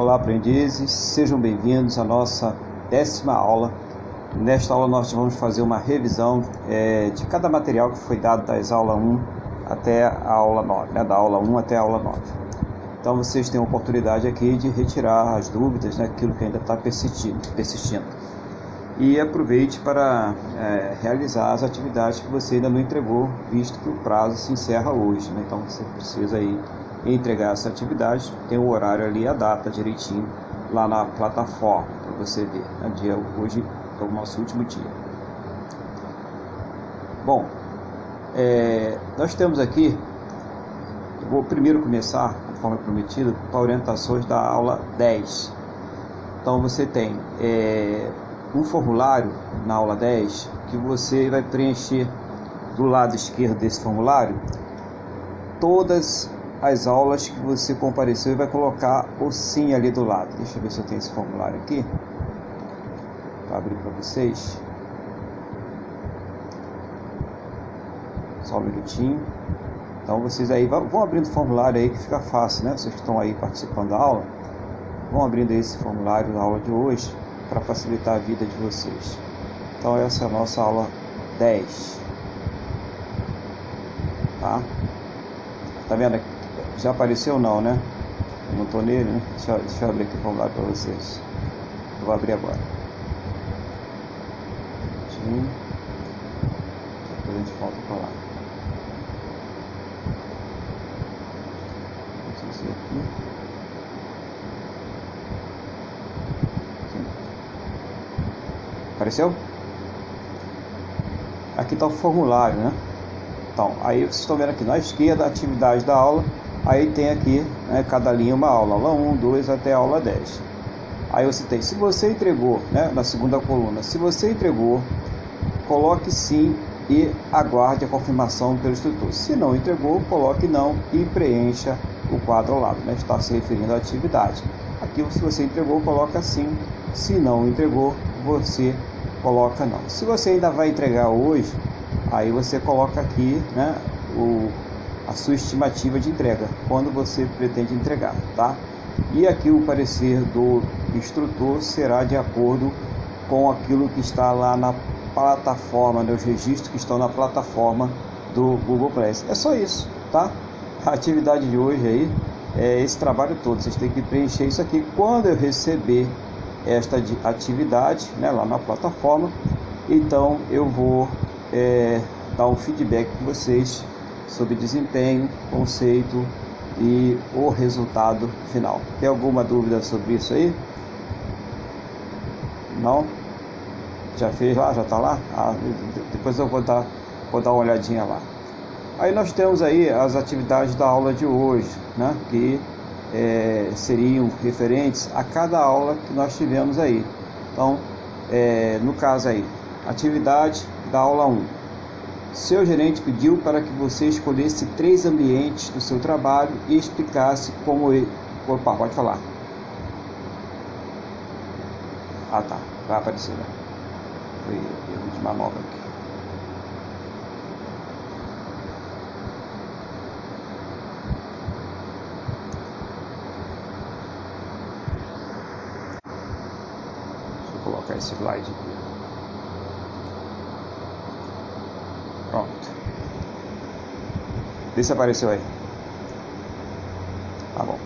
Olá, aprendizes, sejam bem-vindos à nossa décima aula. Nesta aula, nós vamos fazer uma revisão é, de cada material que foi dado das aulas 1 até a aula 9, né? da aula 1 até a aula 9. Então, vocês têm a oportunidade aqui de retirar as dúvidas, né? aquilo que ainda está persistindo, persistindo. E aproveite para é, realizar as atividades que você ainda não entregou, visto que o prazo se encerra hoje. Né? Então, você precisa aí entregar essa atividade, tem o horário ali, a data direitinho lá na plataforma para você ver. Né? Dia, hoje é o nosso último dia. Bom, é, nós temos aqui, vou primeiro começar, conforme prometido, com orientações da aula 10. Então você tem é, um formulário na aula 10 que você vai preencher do lado esquerdo desse formulário todas as aulas que você compareceu e vai colocar o sim ali do lado. Deixa eu ver se eu tenho esse formulário aqui. Para abrir para vocês. Só um minutinho. Então vocês aí vão abrindo o formulário aí que fica fácil, né? Vocês que estão aí participando da aula, vão abrindo esse formulário da aula de hoje para facilitar a vida de vocês. Então essa é a nossa aula 10. Tá? Tá vendo aqui? Já apareceu não, né? Eu não estou nele, né? Deixa, deixa, eu abrir aqui o formulário para vocês. Eu vou abrir agora. Sim. Depois a gente volta para lá. Aqui. Apareceu? Aqui está o formulário, né? Então, aí vocês estão vendo aqui na esquerda atividade da aula Aí tem aqui, né, cada linha uma aula, aula 1, 2 até aula 10. Aí você tem, se você entregou, né, na segunda coluna, se você entregou, coloque sim e aguarde a confirmação pelo instrutor. Se não entregou, coloque não e preencha o quadro ao lado, né, está se referindo à atividade. Aqui, se você entregou, coloca sim. Se não entregou, você coloca não. Se você ainda vai entregar hoje, aí você coloca aqui, né, o a sua estimativa de entrega, quando você pretende entregar, tá? E aqui o parecer do instrutor será de acordo com aquilo que está lá na plataforma, né, os registros que estão na plataforma do Google Class. É só isso, tá? A atividade de hoje aí é esse trabalho todo. Vocês têm que preencher isso aqui quando eu receber esta atividade, né, lá na plataforma. Então eu vou é, dar um feedback com vocês sobre desempenho, conceito e o resultado final. Tem alguma dúvida sobre isso aí? Não? Já fez lá? Já está lá? Ah, depois eu vou dar, vou dar uma olhadinha lá. Aí nós temos aí as atividades da aula de hoje, né? que é, seriam referentes a cada aula que nós tivemos aí. Então, é, no caso aí, atividade da aula 1 seu gerente pediu para que você escolhesse três ambientes do seu trabalho e explicasse como ele. Opa, pode falar. Ah tá, vai aparecer. Né? Foi erro de manobra aqui. Deixa eu colocar esse slide aqui. Pronto. Vê se apareceu aí. Tá bom.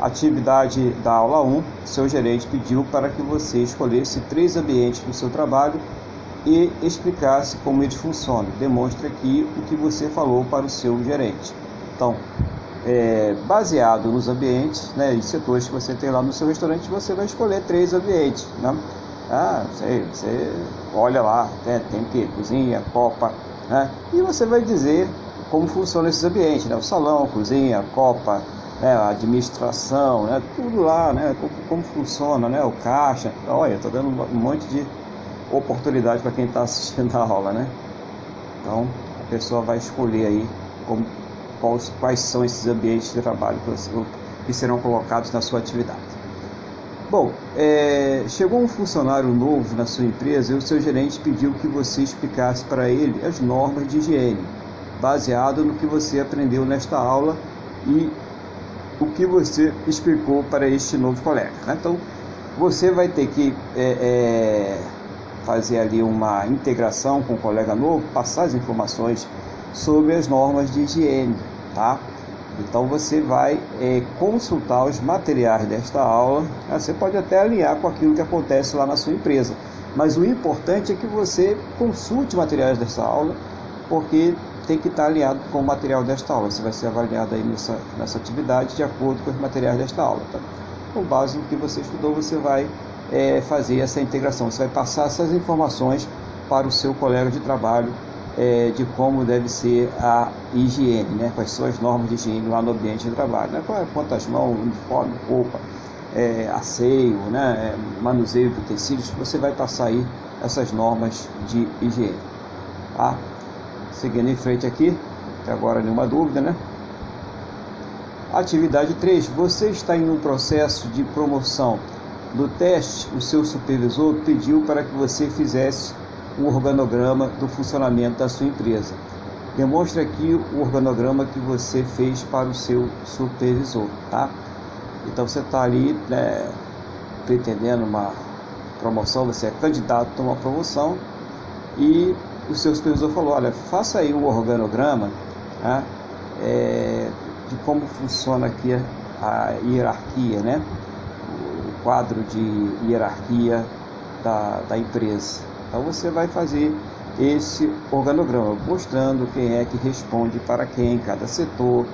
Atividade da aula 1. Seu gerente pediu para que você escolhesse três ambientes do seu trabalho e explicasse como eles funcionam. Demonstre aqui o que você falou para o seu gerente. Então, é, baseado nos ambientes né, e setores que você tem lá no seu restaurante, você vai escolher três ambientes. Né? Ah, sei, você olha lá, né, tem que cozinha, copa, né? E você vai dizer como funcionam esses ambientes, né? o salão, a cozinha, a copa, né? a administração, né? tudo lá, né? como, como funciona, né? o caixa. Olha, estou dando um monte de oportunidade para quem está assistindo a aula. Né? Então, a pessoa vai escolher aí como, quais, quais são esses ambientes de trabalho que, que serão colocados na sua atividade. Bom, é, chegou um funcionário novo na sua empresa e o seu gerente pediu que você explicasse para ele as normas de higiene, baseado no que você aprendeu nesta aula e o que você explicou para este novo colega. Né? Então, você vai ter que é, é, fazer ali uma integração com o colega novo, passar as informações sobre as normas de higiene, tá? Então você vai é, consultar os materiais desta aula. Né? Você pode até alinhar com aquilo que acontece lá na sua empresa, mas o importante é que você consulte materiais desta aula, porque tem que estar alinhado com o material desta aula. Você vai ser avaliado aí nessa, nessa atividade de acordo com os materiais desta aula. Tá? Com base no que você estudou, você vai é, fazer essa integração. Você vai passar essas informações para o seu colega de trabalho é, de como deve ser a higiene, né? quais são as normas de higiene lá no ambiente de trabalho, né? É, quantas mãos, uniforme, roupa, é, asseio, né? É, manuseio de utensílios, você vai passar aí essas normas de higiene. Tá? Seguindo em frente aqui, até agora nenhuma dúvida, né? Atividade 3. Você está em um processo de promoção do teste, o seu supervisor pediu para que você fizesse um organograma do funcionamento da sua empresa. Demonstre aqui o organograma que você fez para o seu supervisor, tá? Então você está ali né, pretendendo uma promoção, você é candidato a uma promoção e o seu supervisor falou, olha, faça aí o organograma né, é, de como funciona aqui a hierarquia, né? O quadro de hierarquia da, da empresa. Então você vai fazer esse organograma, mostrando quem é que responde para quem em cada setor.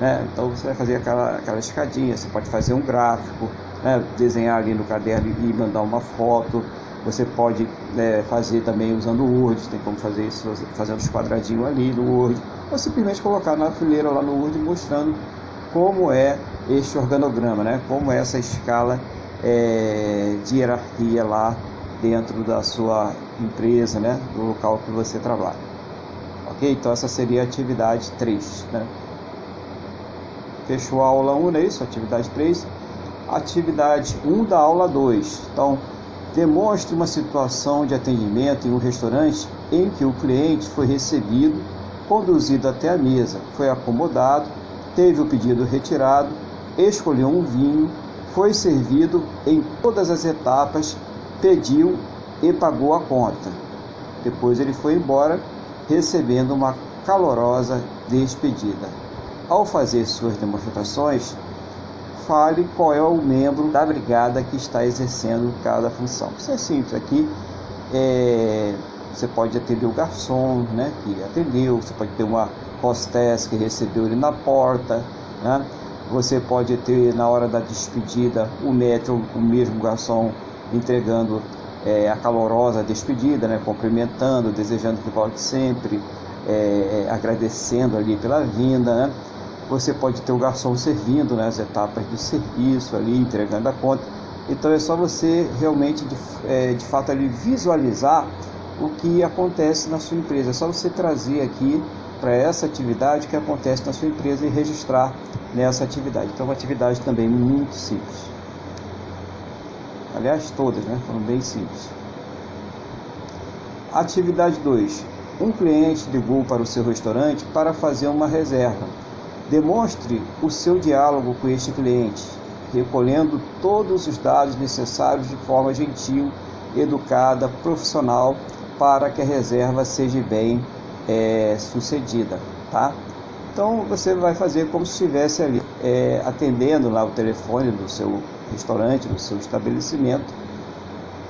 Né? Então você vai fazer aquela, aquela escadinha, você pode fazer um gráfico, né? desenhar ali no caderno e mandar uma foto. Você pode né, fazer também usando o Word, tem como fazer isso fazendo os quadradinhos ali no Word, ou simplesmente colocar na fileira lá no Word mostrando como é este organograma, né? como é essa escala é, de hierarquia lá dentro da sua empresa, né, do local que você trabalha. Ok? Então essa seria a atividade 3. Né? Fechou a aula 1, não é isso? Atividade 3. Atividade 1 da aula 2. Então, demonstre uma situação de atendimento em um restaurante em que o cliente foi recebido, conduzido até a mesa, foi acomodado, teve o pedido retirado, escolheu um vinho, foi servido em todas as etapas pediu e pagou a conta. Depois ele foi embora, recebendo uma calorosa despedida. Ao fazer suas demonstrações, fale qual é o membro da brigada que está exercendo cada função. Isso é simples aqui. É, você pode atender o garçom, né, que atendeu, você pode ter uma hostess que recebeu ele na porta, né? Você pode ter na hora da despedida o metro, o mesmo garçom entregando é, a calorosa despedida, né, cumprimentando, desejando que volte sempre, é, é, agradecendo ali pela vinda. Né? Você pode ter o garçom servindo né, as etapas do serviço ali, entregando a conta. Então é só você realmente, de, é, de fato, ali visualizar o que acontece na sua empresa. É só você trazer aqui para essa atividade que acontece na sua empresa e registrar nessa atividade. Então, é uma atividade também muito simples. Aliás, todas né, foram bem simples. Atividade 2. Um cliente ligou para o seu restaurante para fazer uma reserva. Demonstre o seu diálogo com este cliente, recolhendo todos os dados necessários de forma gentil, educada, profissional, para que a reserva seja bem é, sucedida, tá? Então você vai fazer como se estivesse ali é, atendendo lá o telefone do seu restaurante, no seu estabelecimento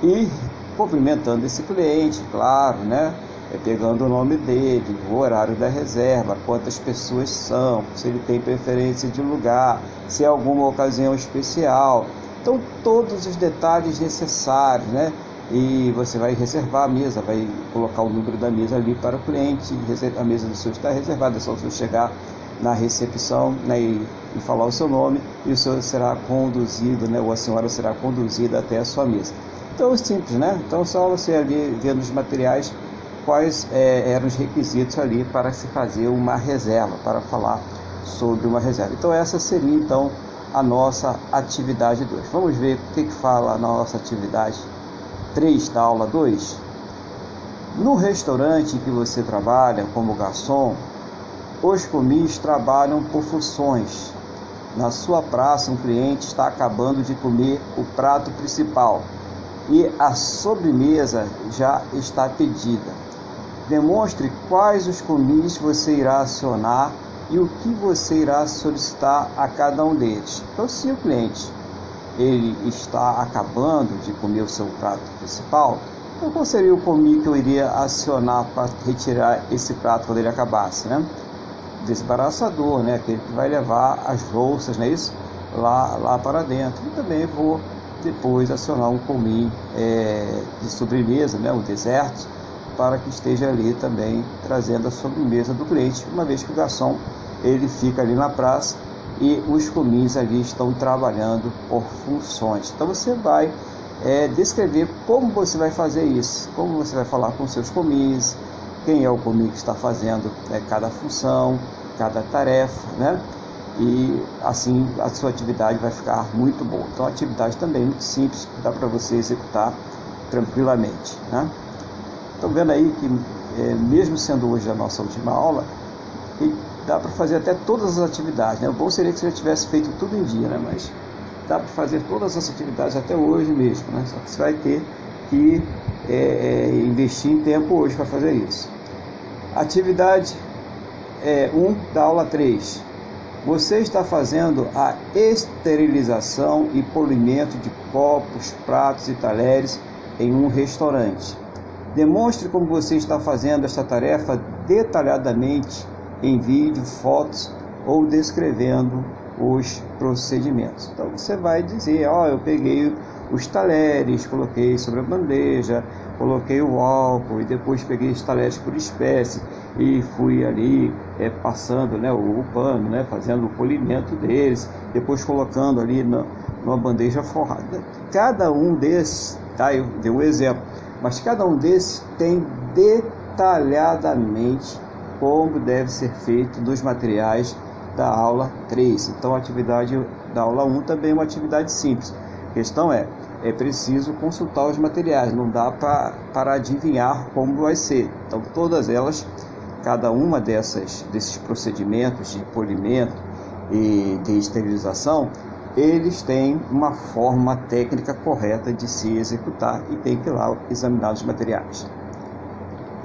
e cumprimentando esse cliente, claro, né? É pegando o nome dele, o horário da reserva, quantas pessoas são, se ele tem preferência de lugar, se é alguma ocasião especial. Então, todos os detalhes necessários, né? E você vai reservar a mesa, vai colocar o número da mesa ali para o cliente, a mesa do seu está reservada, é só você chegar na recepção né, e, e, falar o seu nome e o senhor será conduzido, né, ou a senhora será conduzida até a sua mesa. Então é simples, né? Então só você ali vendo os materiais quais é, eram os requisitos ali para se fazer uma reserva, para falar sobre uma reserva. Então essa seria então a nossa atividade 2. Vamos ver o que, que fala a nossa atividade 3 da aula 2. No restaurante que você trabalha como garçom, os comis trabalham por funções. na sua praça um cliente está acabando de comer o prato principal e a sobremesa já está pedida. Demonstre quais os comis você irá acionar e o que você irá solicitar a cada um deles. Então, se o cliente ele está acabando de comer o seu prato principal, então qual seria o comi que eu iria acionar para retirar esse prato quando ele acabasse, né? Desembaraçador, né? Aquele que vai levar as louças, não é isso? Lá, lá para dentro. E também vou depois acionar um comi é, de sobremesa, né? O deserto, para que esteja ali também trazendo a sobremesa do cliente, uma vez que o garçom ele fica ali na praça e os comins ali estão trabalhando por funções. Então você vai é, descrever como você vai fazer isso, como você vai falar com seus comins, quem é o comin que está fazendo é, cada função, cada tarefa, né? E assim a sua atividade vai ficar muito boa. Então a atividade também é muito simples, dá para você executar tranquilamente, né? Estão vendo aí que é, mesmo sendo hoje a nossa última aula, dá para fazer até todas as atividades. Né? O bom seria que você já tivesse feito tudo em dia, né? mas dá para fazer todas as atividades até hoje mesmo. Né? Só que você vai ter que é, é, investir em tempo hoje para fazer isso. Atividade 1 é, um, da aula 3. Você está fazendo a esterilização e polimento de copos, pratos e talheres em um restaurante. Demonstre como você está fazendo esta tarefa detalhadamente em vídeo, fotos ou descrevendo os procedimentos. Então você vai dizer, ó, oh, eu peguei os talheres, coloquei sobre a bandeja, coloquei o álcool e depois peguei os talheres por espécie e fui ali é, passando né, o, pano, né, fazendo o polimento deles, depois colocando ali na, numa bandeja forrada. Cada um desses, tá, eu dei um exemplo, mas cada um desses tem detalhadamente como deve ser feito dos materiais da aula 3. Então, a atividade da aula 1 também é uma atividade simples. Questão é, é preciso consultar os materiais, não dá para adivinhar como vai ser. Então, todas elas, cada uma dessas, desses procedimentos de polimento e de esterilização, eles têm uma forma técnica correta de se executar e tem que lá examinar os materiais.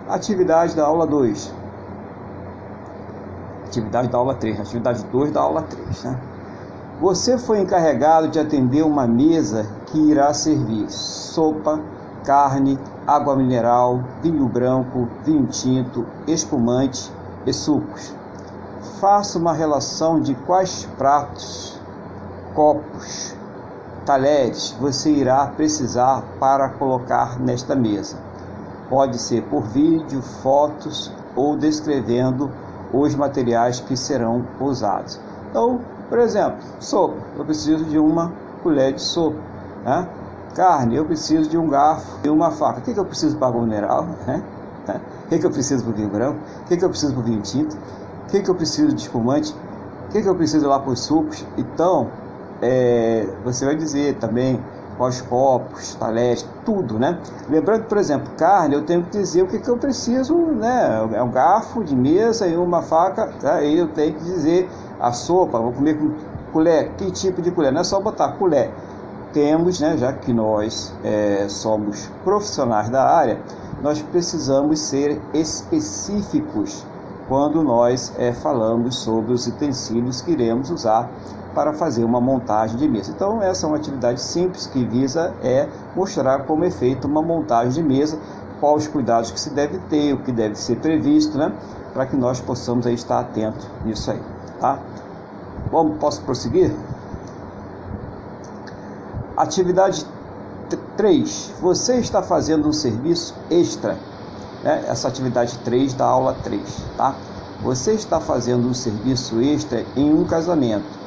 Atividade da aula 2 atividade da aula 3, atividade 2 da aula 3. Né? Você foi encarregado de atender uma mesa que irá servir sopa, carne, água mineral, vinho branco, vinho tinto, espumante e sucos. Faça uma relação de quais pratos, copos, talheres você irá precisar para colocar nesta mesa. Pode ser por vídeo, fotos ou descrevendo os materiais que serão usados. Então, por exemplo, sopa, eu preciso de uma colher de sopa. Né? Carne, eu preciso de um garfo e uma faca. O que, que eu preciso para água mineral? Né? O que, que eu preciso para o vinho branco? O que, que eu preciso para o vinho tinto? O que, que eu preciso de espumante? O que, que eu preciso lá para os sucos? Então, é, você vai dizer também os copos, talheres, tudo, né? Lembrando por exemplo, carne, eu tenho que dizer o que, que eu preciso, né? É um garfo de mesa e uma faca, tá? eu tenho que dizer a sopa, vou comer com colher, que tipo de colher? Não é só botar colher. Temos, né, já que nós é, somos profissionais da área, nós precisamos ser específicos quando nós é, falamos sobre os utensílios que iremos usar para fazer uma montagem de mesa. Então essa é uma atividade simples que visa é mostrar como é feita uma montagem de mesa, quais os cuidados que se deve ter, o que deve ser previsto, né? Para que nós possamos aí estar atentos nisso aí, tá? Bom, posso prosseguir? Atividade 3. Você está fazendo um serviço extra. Né? Essa atividade 3 da aula 3, tá? Você está fazendo um serviço extra em um casamento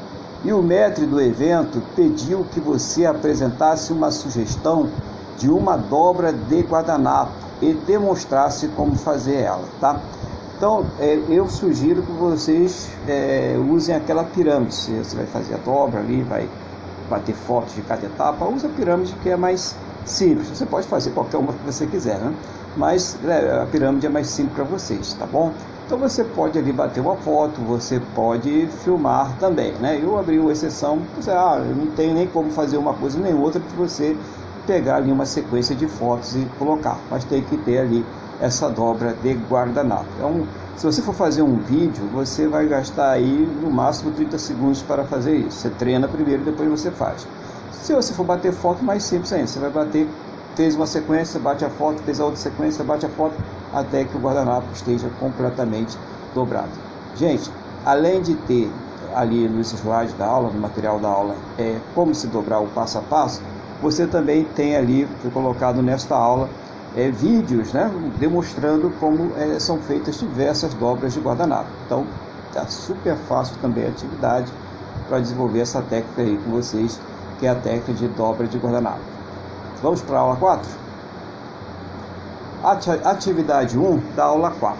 e o mestre do evento pediu que você apresentasse uma sugestão de uma dobra de guardanapo e demonstrasse como fazer ela, tá? Então, é, eu sugiro que vocês é, usem aquela pirâmide. Você vai fazer a dobra ali, vai bater fotos de cada etapa, use a pirâmide que é mais simples. Você pode fazer qualquer uma que você quiser, né? Mas é, a pirâmide é mais simples para vocês, tá bom? Então você pode ali bater uma foto, você pode filmar também, né? Eu abri uma exceção, você, ah, eu não tenho nem como fazer uma coisa nem outra que você pegar ali uma sequência de fotos e colocar, mas tem que ter ali essa dobra de guardanapo. Então, se você for fazer um vídeo, você vai gastar aí no máximo 30 segundos para fazer isso. Você treina primeiro, depois você faz. Se você for bater foto, mais simples ainda. Você vai bater, fez uma sequência, bate a foto, fez a outra sequência, bate a foto, até que o guardanapo esteja completamente dobrado. Gente, além de ter ali nos slides da aula, no material da aula, é como se dobrar o passo a passo, você também tem ali, foi colocado nesta aula, é, vídeos né, demonstrando como é, são feitas diversas dobras de guardanapo. Então, está super fácil também a atividade para desenvolver essa técnica aí com vocês, que é a técnica de dobra de guardanapo. Vamos para a aula 4? Atividade 1 da aula 4.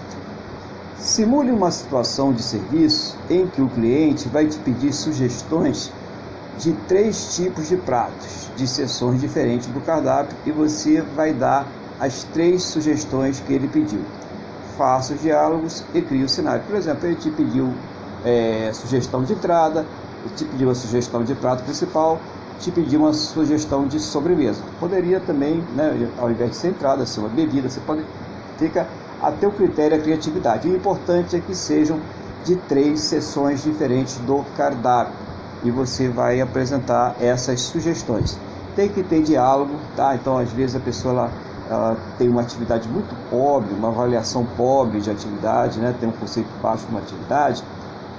Simule uma situação de serviço em que o cliente vai te pedir sugestões de três tipos de pratos, de seções diferentes do cardápio, e você vai dar as três sugestões que ele pediu. Faça os diálogos e crie o cenário. Por exemplo, ele te pediu é, sugestão de entrada, ele te pediu a sugestão de prato principal, te pediu uma sugestão de sobremesa. Poderia também, né, ao invés de ser entrada, ser uma bebida, você pode. Fica a teu critério a criatividade. O importante é que sejam de três sessões diferentes do cardápio e você vai apresentar essas sugestões. Tem que ter diálogo, tá? Então, às vezes a pessoa ela, ela tem uma atividade muito pobre, uma avaliação pobre de atividade, né? Tem um conceito baixo de uma atividade,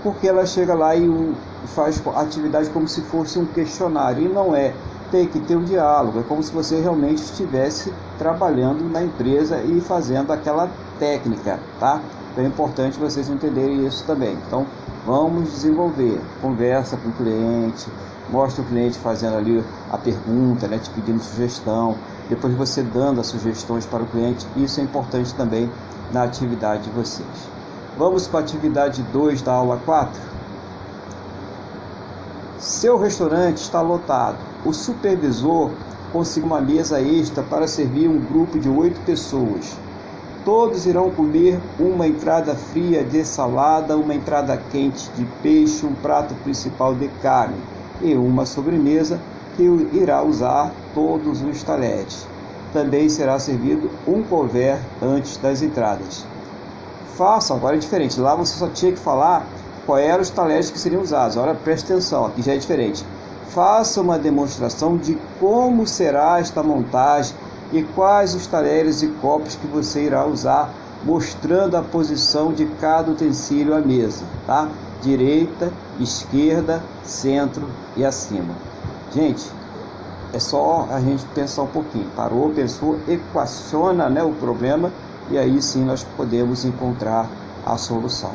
porque ela chega lá e faz atividade como se fosse um questionário e não é. Tem que ter um diálogo, é como se você realmente estivesse trabalhando na empresa e fazendo aquela técnica, tá? Então é importante vocês entenderem isso também. Então, vamos desenvolver. Conversa com o cliente, mostra o cliente fazendo ali a pergunta, né, te pedindo sugestão, depois você dando as sugestões para o cliente. Isso é importante também na atividade de vocês. Vamos para a atividade 2 da aula 4. Seu restaurante está lotado. O supervisor conseguiu uma mesa extra para servir um grupo de oito pessoas. Todos irão comer uma entrada fria de salada, uma entrada quente de peixe, um prato principal de carne e uma sobremesa que irá usar todos os talheres. Também será servido um couvert antes das entradas. Faça, agora é diferente. Lá você só tinha que falar qual eram os talheres que seriam usados. Agora preste atenção, aqui já é diferente. Faça uma demonstração de como será esta montagem e quais os talheres e copos que você irá usar, mostrando a posição de cada utensílio à mesa, tá? Direita, esquerda, centro e acima. Gente, é só a gente pensar um pouquinho. Parou, pensou, equaciona né, o problema e aí sim nós podemos encontrar a solução.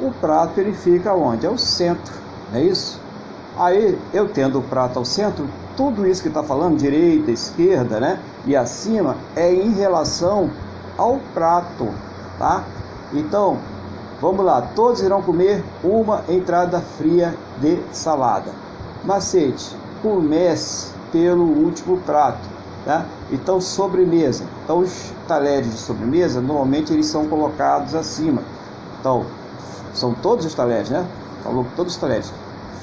O prato ele fica onde? É o centro, não é isso? Aí eu tendo o prato ao centro, tudo isso que está falando, direita, esquerda, né? E acima, é em relação ao prato, tá? Então, vamos lá, todos irão comer uma entrada fria de salada. Macete, comece pelo último prato, tá? Então, sobremesa. Então, os talheres de sobremesa, normalmente eles são colocados acima. Então, são todos os talheres, né? Falou todos os talheres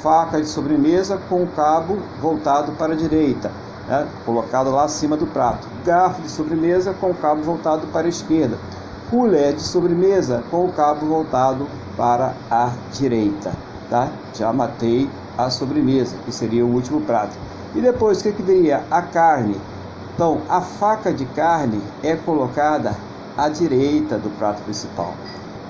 faca de sobremesa com o cabo voltado para a direita, né, colocado lá acima do prato. Garfo de sobremesa com o cabo voltado para a esquerda. Colher de sobremesa com o cabo voltado para a direita. Tá? Já matei a sobremesa, que seria o último prato. E depois, o que, que viria? A carne. Então, a faca de carne é colocada à direita do prato principal.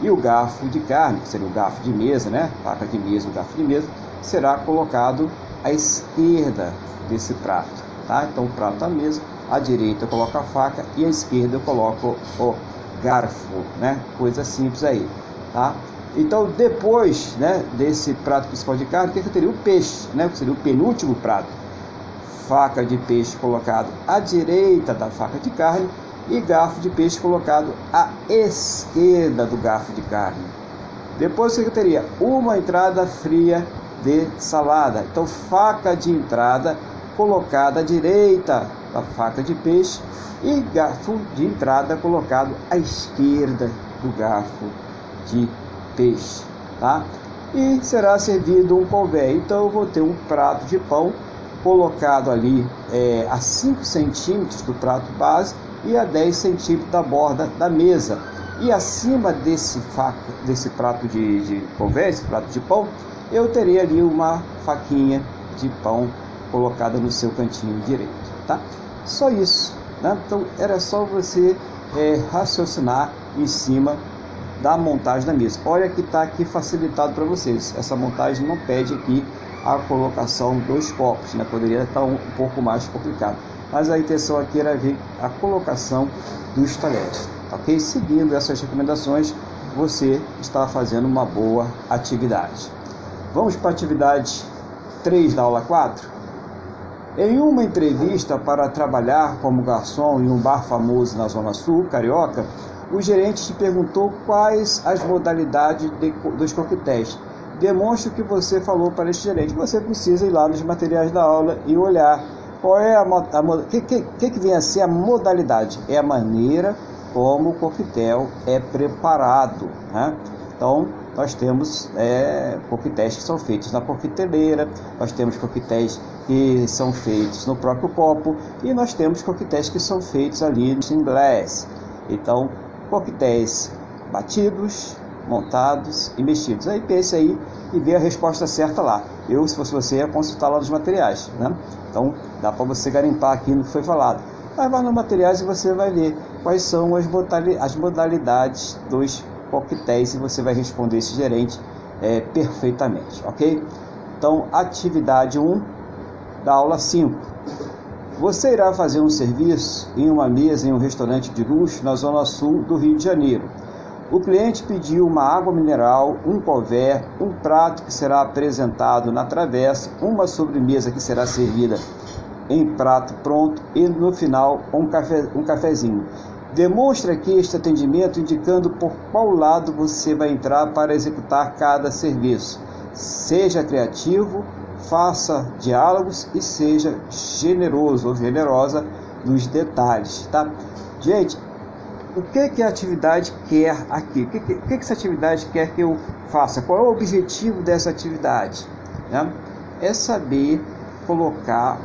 E o garfo de carne, que seria o garfo de mesa, né? Faca de mesa, o garfo de mesa, será colocado à esquerda desse prato. Tá? Então o prato à mesa, à direita eu coloco a faca e à esquerda eu coloco o garfo, né? Coisa simples aí, tá? Então depois, né, desse prato principal de carne, o que, que teria o peixe, né? Que seria o penúltimo prato. Faca de peixe colocado à direita da faca de carne e garfo de peixe colocado à esquerda do garfo de carne. Depois que teria uma entrada fria de salada. Então, faca de entrada colocada à direita da faca de peixe e garfo de entrada colocado à esquerda do garfo de peixe, tá? E será servido um couvé. Então eu vou ter um prato de pão colocado ali é, a 5 centímetros do prato base e a 10 centímetros da borda da mesa. E acima desse, desse prato de, de couvé, esse prato de pão, eu teria ali uma faquinha de pão colocada no seu cantinho direito, tá? Só isso, né? Então era só você é, raciocinar em cima da montagem da mesa. Olha que está aqui facilitado para vocês. Essa montagem não pede aqui a colocação dos copos, né? Poderia estar um, um pouco mais complicado. Mas a intenção aqui era ver a colocação dos talheres, ok? Seguindo essas recomendações, você está fazendo uma boa atividade. Vamos para a atividade 3 da aula 4? Em uma entrevista para trabalhar como garçom em um bar famoso na Zona Sul, Carioca, o gerente te perguntou quais as modalidades de, dos coquetéis. Demonstre o que você falou para este gerente. Você precisa ir lá nos materiais da aula e olhar qual é a, a que, que, que vem a ser a modalidade. É a maneira como o coquetel é preparado. Né? Então, nós temos é, coquetéis que são feitos na coqueteleira, nós temos coquetéis que são feitos no próprio copo e nós temos coquetéis que são feitos ali no inglês. Então, coquetéis batidos, montados e mexidos. Aí pense aí e vê a resposta certa lá. Eu, se fosse você, ia consultar lá nos materiais. Né? Então, dá para você garimpar aqui no que foi falado. Mas vai nos materiais e você vai ver quais são as modalidades dos coquetéis e você vai responder esse gerente é, perfeitamente, ok? Então, atividade 1 da aula 5. Você irá fazer um serviço em uma mesa em um restaurante de luxo na zona sul do Rio de Janeiro. O cliente pediu uma água mineral, um couvert, um prato que será apresentado na travessa, uma sobremesa que será servida em prato pronto e no final um, um cafezinho. Demonstre aqui este atendimento indicando por qual lado você vai entrar para executar cada serviço. Seja criativo, faça diálogos e seja generoso ou generosa nos detalhes, tá? Gente, o que que a atividade quer aqui? O que que, o que, que essa atividade quer que eu faça? Qual é o objetivo dessa atividade? Né? É saber colocar,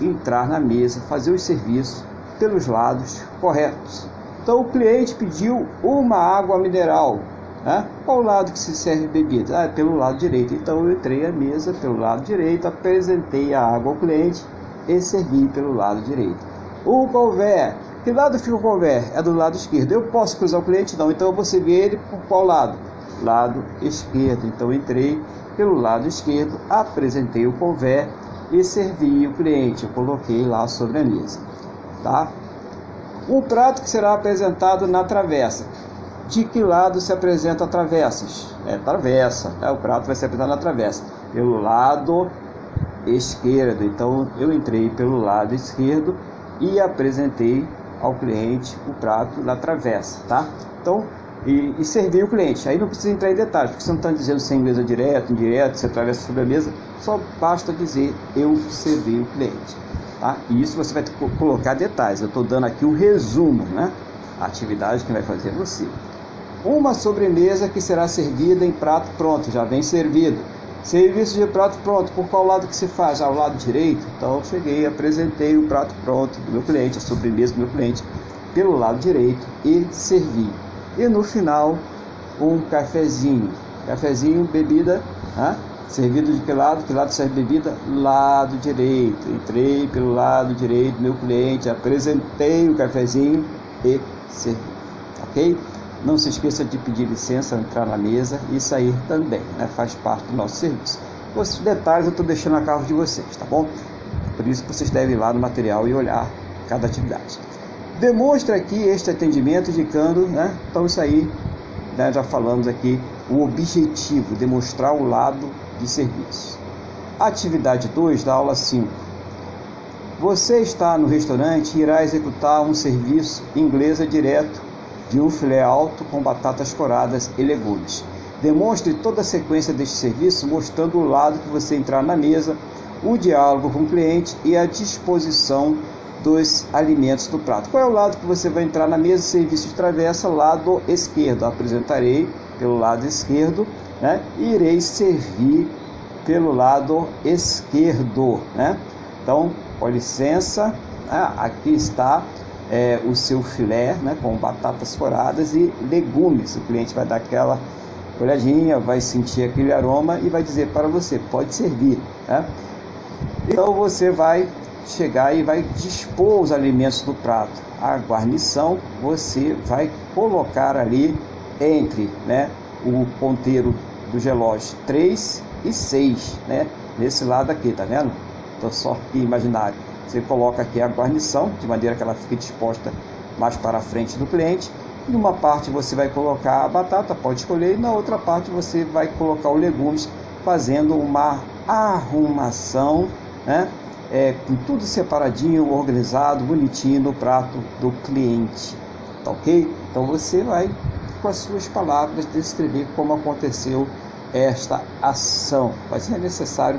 entrar na mesa, fazer os serviços pelos lados corretos. Então o cliente pediu uma água mineral né? Qual o lado que se serve bebida? Ah, pelo lado direito. Então eu entrei à mesa pelo lado direito, apresentei a água ao cliente e servi pelo lado direito. O couvert. Que lado fica o couvert? É do lado esquerdo. Eu posso cruzar o cliente? Não. Então eu vou servir ele por qual lado? Lado esquerdo. Então entrei pelo lado esquerdo, apresentei o couvert e servi o cliente. Eu coloquei lá sobre a mesa. Tá? O prato que será apresentado na travessa de que lado se apresenta travessas? É travessa, tá? o prato vai se apresentar na travessa, pelo lado esquerdo. Então eu entrei pelo lado esquerdo e apresentei ao cliente o prato na travessa, tá? Então, e, e servi o cliente. Aí não precisa entrar em detalhes, porque você não está dizendo se é inglesa direto, indireto, se atravessa sobre a mesa, só basta dizer eu servi o cliente. Tá? E isso você vai ter que colocar detalhes. Eu estou dando aqui o resumo, né? A atividade que vai fazer você. Uma sobremesa que será servida em prato pronto, já vem servido. Serviço de prato pronto, por qual lado que se faz? Ao lado direito? Então eu cheguei, apresentei o prato pronto do meu cliente, a sobremesa do meu cliente, pelo lado direito e servi. E no final, um cafezinho. Cafezinho, bebida, né? servido de que lado? Que lado serve bebida? Lado direito. Entrei pelo lado direito do meu cliente, apresentei o cafezinho e servi. Ok? Não se esqueça de pedir licença, entrar na mesa e sair também, né? faz parte do nosso serviço. Os detalhes eu estou deixando a cargo de vocês, tá bom? Por isso vocês devem ir lá no material e olhar cada atividade. Demonstre aqui este atendimento indicando, né? Então isso aí, né, já falamos aqui, o objetivo, demonstrar o lado de serviço. Atividade 2 da aula 5. Você está no restaurante e irá executar um serviço inglesa direto de um filé alto com batatas coradas e legumes. Demonstre toda a sequência deste serviço, mostrando o lado que você entrar na mesa, o diálogo com o cliente e a disposição dos alimentos do prato. Qual é o lado que você vai entrar na mesa? Serviço de travessa, lado esquerdo. Apresentarei pelo lado esquerdo, né? E irei servir pelo lado esquerdo, né? Então, com licença, né? aqui está é, o seu filé, né? Com batatas coradas e legumes. O cliente vai dar aquela olhadinha, vai sentir aquele aroma e vai dizer para você, pode servir, né? Então você vai chegar e vai dispor os alimentos do prato. A guarnição você vai colocar ali entre né, o ponteiro do gelógio 3 e 6, né? Nesse lado aqui, tá vendo? Então só que imaginário. Você coloca aqui a guarnição, de maneira que ela fique disposta mais para a frente do cliente. Em uma parte você vai colocar a batata, pode escolher, e na outra parte você vai colocar os legumes, fazendo uma arrumação, né? É, com tudo separadinho, organizado, bonitinho no prato do cliente. Tá ok? Então você vai, com as suas palavras, descrever como aconteceu esta ação. Mas é necessário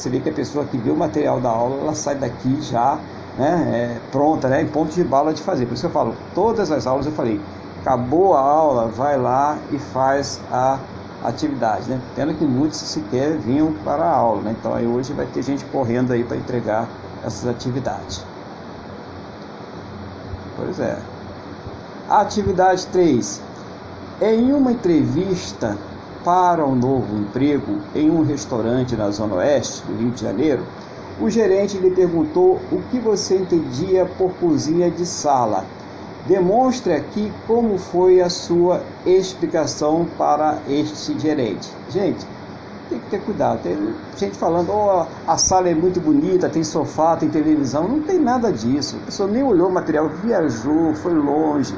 você vê que a pessoa que vê o material da aula, ela sai daqui já né, é, pronta, né, em ponto de bala de fazer. Por isso que eu falo, todas as aulas eu falei, acabou a aula, vai lá e faz a atividade, né? Pena que muitos sequer vinham para a aula, né? Então aí hoje vai ter gente correndo aí para entregar essas atividades. Pois é. Atividade 3. Em uma entrevista para um novo emprego em um restaurante na Zona Oeste do Rio de Janeiro, o gerente lhe perguntou o que você entendia por cozinha de sala Demonstre aqui como foi a sua explicação para este gerente. Gente, tem que ter cuidado. Tem gente falando, oh, a sala é muito bonita, tem sofá, tem televisão. Não tem nada disso. A pessoa nem olhou o material, viajou, foi longe.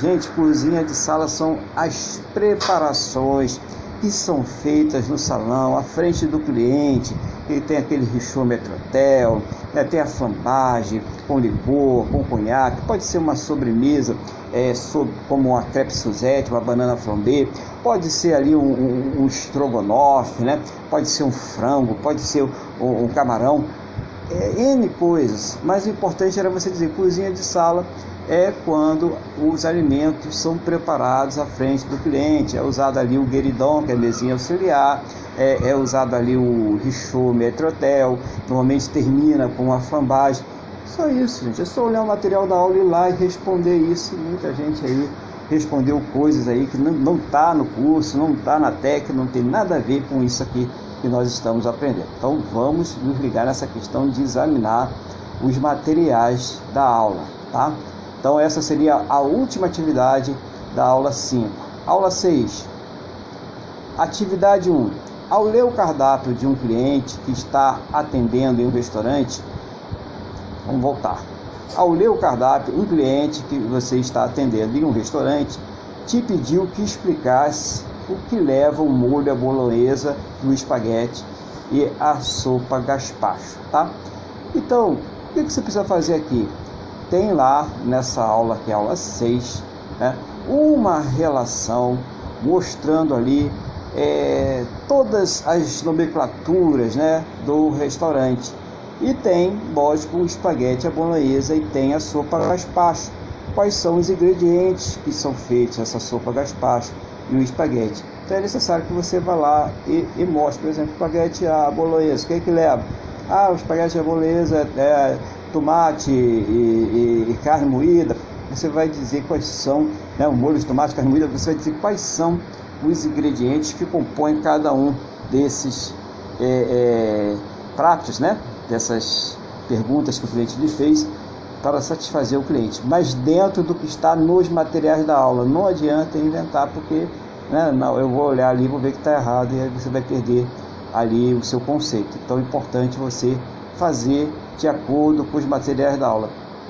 Gente, cozinha de sala são as preparações que são feitas no salão, à frente do cliente, que tem aquele richômetro hotel, né, tem a flambagem com licor, com conhaque, pode ser uma sobremesa é, sob, como uma crepe Suzette, uma banana flambé, pode ser ali um, um, um estrogonofe, né, pode ser um frango, pode ser um, um camarão, é, N coisas, mas o importante era você dizer cozinha de sala é quando os alimentos são preparados à frente do cliente. É usado ali o gueridon, que é a mesinha auxiliar, é, é usado ali o richô metrotel, normalmente termina com a flambagem. Só isso, gente. É só olhar o material da aula e ir lá e responder isso. Muita gente aí respondeu coisas aí que não está no curso, não está na técnica, não tem nada a ver com isso aqui que nós estamos aprendendo. Então vamos nos ligar nessa questão de examinar os materiais da aula, tá? Então, essa seria a última atividade da aula 5. Aula 6. Atividade 1. Ao ler o cardápio de um cliente que está atendendo em um restaurante, vamos voltar. Ao ler o cardápio, um cliente que você está atendendo em um restaurante te pediu que explicasse o que leva o molho à bolonhesa do espaguete e a sopa gaspacho, tá? Então, o que você precisa fazer aqui? Tem lá nessa aula, que é a aula 6, né, uma relação mostrando ali é, todas as nomenclaturas né, do restaurante. E tem, lógico, o espaguete, a bolonhesa e tem a sopa gaspacho. Quais são os ingredientes que são feitos essa sopa gaspacho e o espaguete? Então é necessário que você vá lá e, e mostre, por exemplo, espaguete a bolonhesa. O que é que leva? Ah, o espaguete a bolonhesa é tomate e, e, e, carne moída, você vai dizer quais são, né, o molho de tomate, carne moída, você vai dizer quais são os ingredientes que compõem cada um desses é, é, pratos, né, dessas perguntas que o cliente lhe fez para satisfazer o cliente, mas dentro do que está nos materiais da aula. Não adianta inventar, porque né, não, eu vou olhar ali vou ver que está errado e aí você vai perder ali o seu conceito. Então é importante você fazer de acordo com os materiais da aula.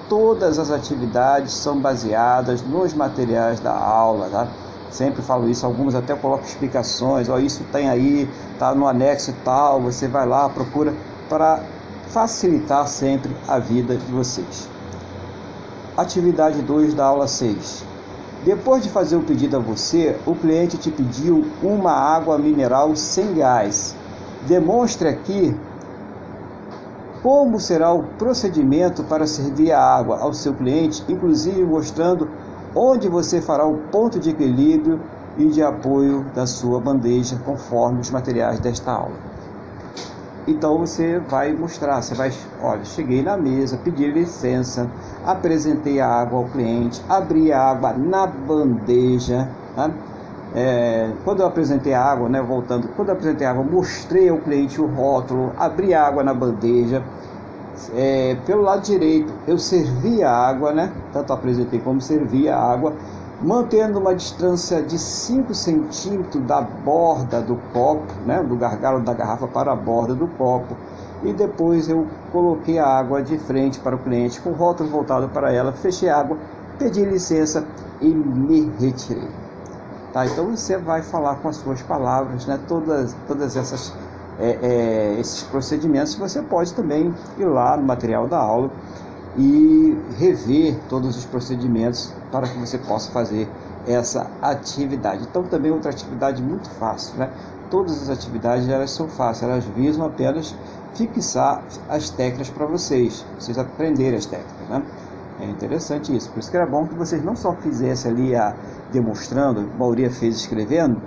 Todas as atividades são baseadas nos materiais da aula, tá? Sempre falo isso, alguns até colocam explicações, ó, isso tem aí, tá no anexo tal, você vai lá, procura para facilitar sempre a vida de vocês. Atividade 2 da aula 6. Depois de fazer o pedido a você, o cliente te pediu uma água mineral sem gás. Demonstre aqui como será o procedimento para servir a água ao seu cliente, inclusive mostrando onde você fará o ponto de equilíbrio e de apoio da sua bandeja, conforme os materiais desta aula. Então você vai mostrar, você vai, olha, cheguei na mesa, pedi licença, apresentei a água ao cliente, abri a água na bandeja. Né? É, quando eu apresentei a água, né, voltando, quando eu apresentei a água, mostrei ao cliente o rótulo, abri a água na bandeja. É, pelo lado direito, eu servi a água, né? Tanto apresentei como servi a água mantendo uma distância de 5 centímetros da borda do copo, né, do gargalo da garrafa para a borda do copo. E depois eu coloquei a água de frente para o cliente, com o rótulo voltado para ela, fechei a água, pedi licença e me retirei. Tá? Então você vai falar com as suas palavras, né, todas, todas essas é, é, esses procedimentos. Você pode também ir lá no material da aula e rever todos os procedimentos para que você possa fazer essa atividade. Então também outra atividade muito fácil, né? Todas as atividades elas são fáceis, elas visam apenas fixar as técnicas para vocês, vocês aprenderem as técnicas, né? É interessante isso. Por isso que era bom que vocês não só fizessem ali a demonstrando, a maioria fez escrevendo,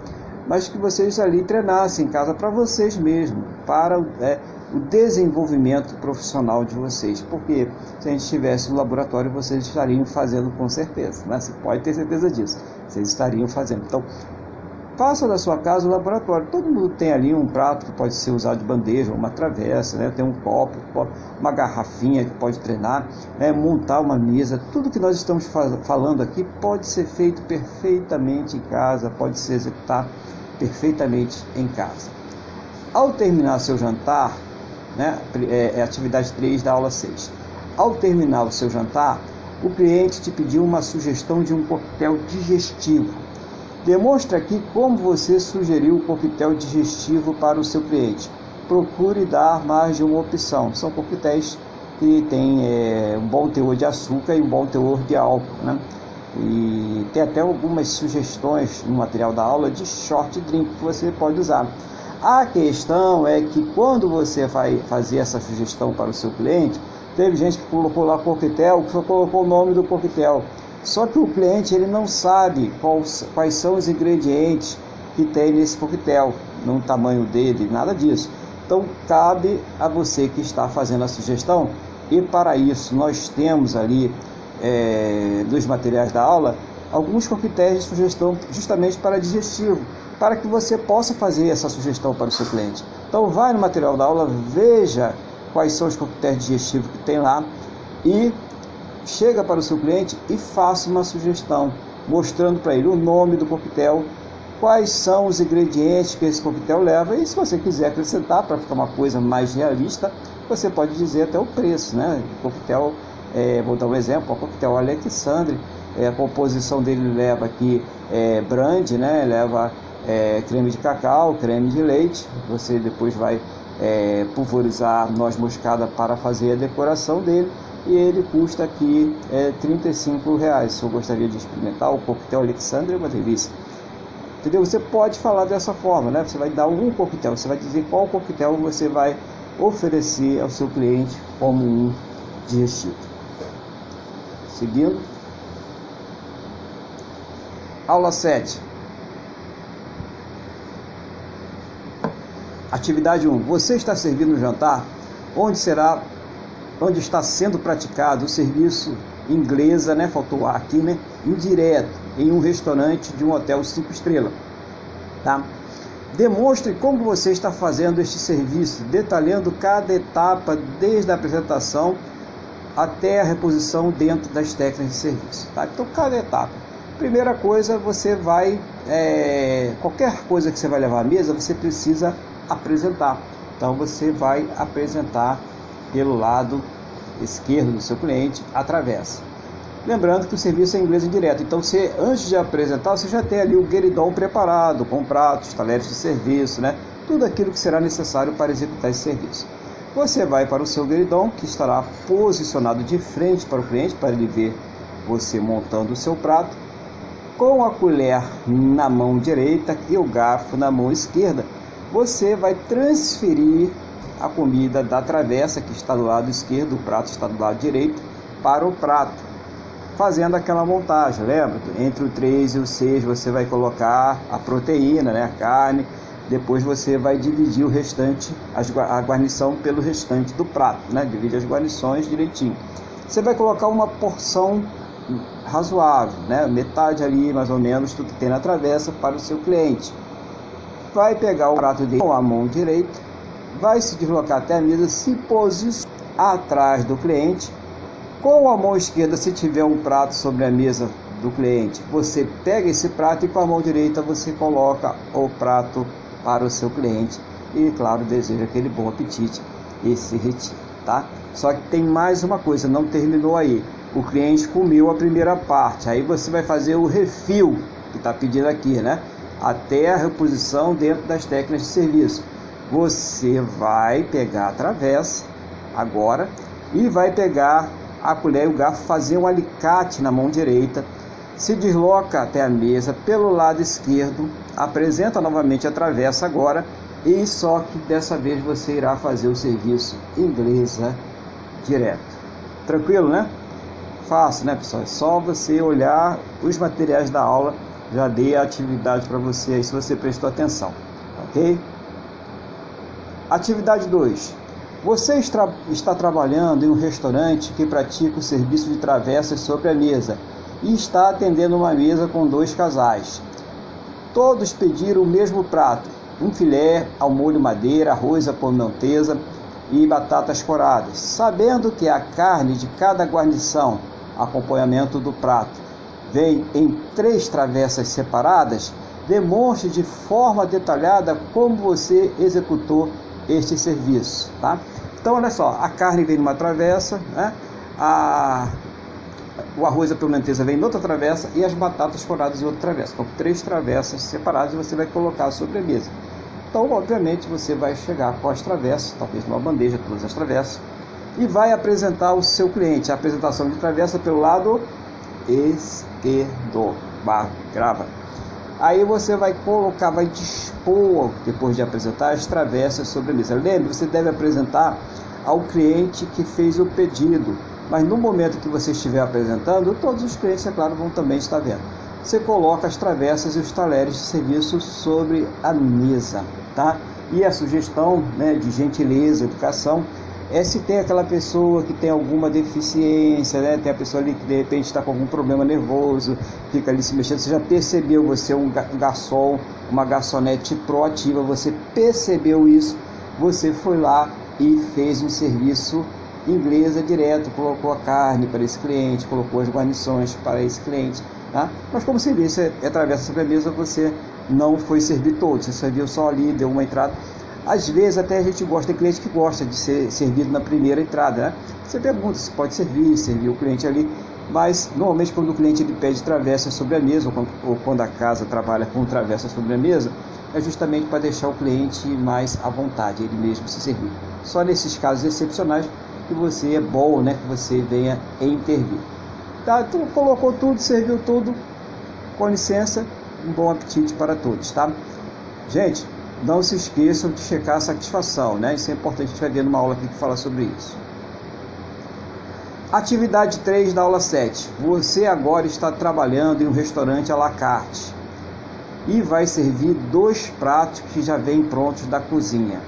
mas que vocês ali treinassem em casa para vocês mesmos, para é, o desenvolvimento profissional de vocês. Porque se a gente tivesse um laboratório, vocês estariam fazendo com certeza. Né? Você pode ter certeza disso. Vocês estariam fazendo. Então, faça da sua casa o laboratório. Todo mundo tem ali um prato que pode ser usado de bandeja, uma travessa, né? tem um copo, uma garrafinha que pode treinar, né? montar uma mesa. Tudo que nós estamos falando aqui pode ser feito perfeitamente em casa, pode ser executado perfeitamente em casa. Ao terminar seu jantar, né? é, é atividade 3 da aula 6. Ao terminar o seu jantar, o cliente te pediu uma sugestão de um coquetel digestivo. Demonstre aqui como você sugeriu o coquetel digestivo para o seu cliente. Procure dar mais de uma opção. São coquetéis que têm é, um bom teor de açúcar e um bom teor de álcool. Né? E tem até algumas sugestões no material da aula de short drink que você pode usar. A questão é que quando você vai fazer essa sugestão para o seu cliente, teve gente que colocou lá coquetel, que só colocou o nome do coquetel. Só que o cliente ele não sabe quais, quais são os ingredientes que tem nesse coquetel, no tamanho dele, nada disso. Então cabe a você que está fazendo a sugestão e para isso nós temos ali é, dos materiais da aula alguns coquetéis de sugestão justamente para digestivo para que você possa fazer essa sugestão para o seu cliente. Então, vai no material da aula, veja quais são os coquetéis digestivos que tem lá e chega para o seu cliente e faça uma sugestão, mostrando para ele o nome do coquetel, quais são os ingredientes que esse coquetel leva e se você quiser acrescentar para ficar uma coisa mais realista, você pode dizer até o preço, né? Coquetel, é, vou dar um exemplo, o coquetel Alexandre, é, a composição dele leva aqui é, brand, né? Leva é, creme de cacau, creme de leite. Você depois vai é, pulverizar noz moscada para fazer a decoração dele. E ele custa aqui é, 35 reais. Eu gostaria de experimentar o coquetel Alexandre, é uma delícia. Entendeu? Você pode falar dessa forma, né? Você vai dar um coquetel, você vai dizer qual coquetel você vai oferecer ao seu cliente como um digestivo. Seguindo. Aula 7. Atividade 1. Você está servindo o jantar onde será onde está sendo praticado o serviço inglesa, né? Faltou aqui, né? Indireto em um restaurante de um hotel 5 estrelas, tá? Demonstre como você está fazendo este serviço, detalhando cada etapa desde a apresentação até a reposição dentro das técnicas de serviço, tá? Então cada etapa. Primeira coisa, você vai é, qualquer coisa que você vai levar à mesa, você precisa apresentar. Então você vai apresentar pelo lado esquerdo do seu cliente através. Lembrando que o serviço é inglês direto, então você antes de apresentar, você já tem ali o gueridão preparado, com pratos, talheres de serviço, né? Tudo aquilo que será necessário para executar esse serviço. Você vai para o seu gueridão, que estará posicionado de frente para o cliente, para ele ver você montando o seu prato, com a colher na mão direita e o garfo na mão esquerda você vai transferir a comida da travessa que está do lado esquerdo, o prato está do lado direito, para o prato. fazendo aquela montagem, lembra? Entre o 3 e o 6 você vai colocar a proteína, né, a carne, depois você vai dividir o restante, a guarnição pelo restante do prato, né? Divide as guarnições direitinho. Você vai colocar uma porção razoável, né? Metade ali, mais ou menos, do que tem na travessa para o seu cliente. Vai pegar o prato dele com a mão direita, vai se deslocar até a mesa, se posicionar atrás do cliente. Com a mão esquerda, se tiver um prato sobre a mesa do cliente, você pega esse prato e com a mão direita você coloca o prato para o seu cliente e, claro, deseja aquele bom apetite e se retira, tá? Só que tem mais uma coisa, não terminou aí. O cliente comeu a primeira parte, aí você vai fazer o refil que está pedindo aqui, né? Até a reposição dentro das técnicas de serviço. Você vai pegar a travessa agora e vai pegar a colher e o garfo, fazer um alicate na mão direita se desloca até a mesa pelo lado esquerdo, apresenta novamente a travessa agora e só que dessa vez você irá fazer o serviço inglesa direto. Tranquilo, né? Fácil, né, pessoal? É só você olhar os materiais da aula, já dei a atividade para você aí se você prestou atenção, ok? Atividade 2. Você está trabalhando em um restaurante que pratica o serviço de travessas sobre a mesa e está atendendo uma mesa com dois casais. Todos pediram o mesmo prato: um filé ao molho madeira, arroz à pimenteza e batatas coradas, sabendo que a carne de cada guarnição, acompanhamento do prato, vem em três travessas separadas, demonstre de forma detalhada como você executou este serviço, tá? Então, olha só, a carne vem numa travessa, né? A o arroz a pimenteza vem em outra travessa e as batatas coradas em outra travessa. Então, três travessas separadas e você vai colocar a mesa. Então, obviamente, você vai chegar com as travessas, talvez numa bandeja, todas as travessas, e vai apresentar o seu cliente. A apresentação de travessa pelo lado esquerdo. Barra, grava. Aí você vai colocar, vai dispor, depois de apresentar, as travessas sobre a mesa. Lembre, você deve apresentar ao cliente que fez o pedido mas no momento que você estiver apresentando, todos os clientes, é claro, vão também estar vendo. Você coloca as travessas e os talheres de serviço sobre a mesa, tá? E a sugestão né, de gentileza, educação, é se tem aquela pessoa que tem alguma deficiência, né? Tem a pessoa ali que de repente está com algum problema nervoso, fica ali se mexendo. Você já percebeu, você é um garçom, uma garçonete proativa, você percebeu isso, você foi lá e fez um serviço inglesa direto, colocou a carne para esse cliente, colocou as guarnições para esse cliente. Tá? Mas como serviço é, é travessa sobre a mesa, você não foi servir todos, você serviu só ali, deu uma entrada. Às vezes até a gente gosta, tem cliente que gosta de ser servido na primeira entrada, né? Você pergunta se pode servir, servir o cliente ali, mas normalmente quando o cliente ele pede travessa sobre a mesa, ou quando, ou quando a casa trabalha com travessa sobre a mesa, é justamente para deixar o cliente mais à vontade, ele mesmo se servir. Só nesses casos excepcionais que você é bom, né? Que você venha intervir. Tá? Então colocou tudo, serviu tudo. Com licença, um bom apetite para todos, tá? Gente, não se esqueçam de checar a satisfação, né? Isso é importante, a gente vai ver numa aula aqui que fala sobre isso. Atividade 3 da aula 7. Você agora está trabalhando em um restaurante à la carte e vai servir dois pratos que já vêm prontos da cozinha.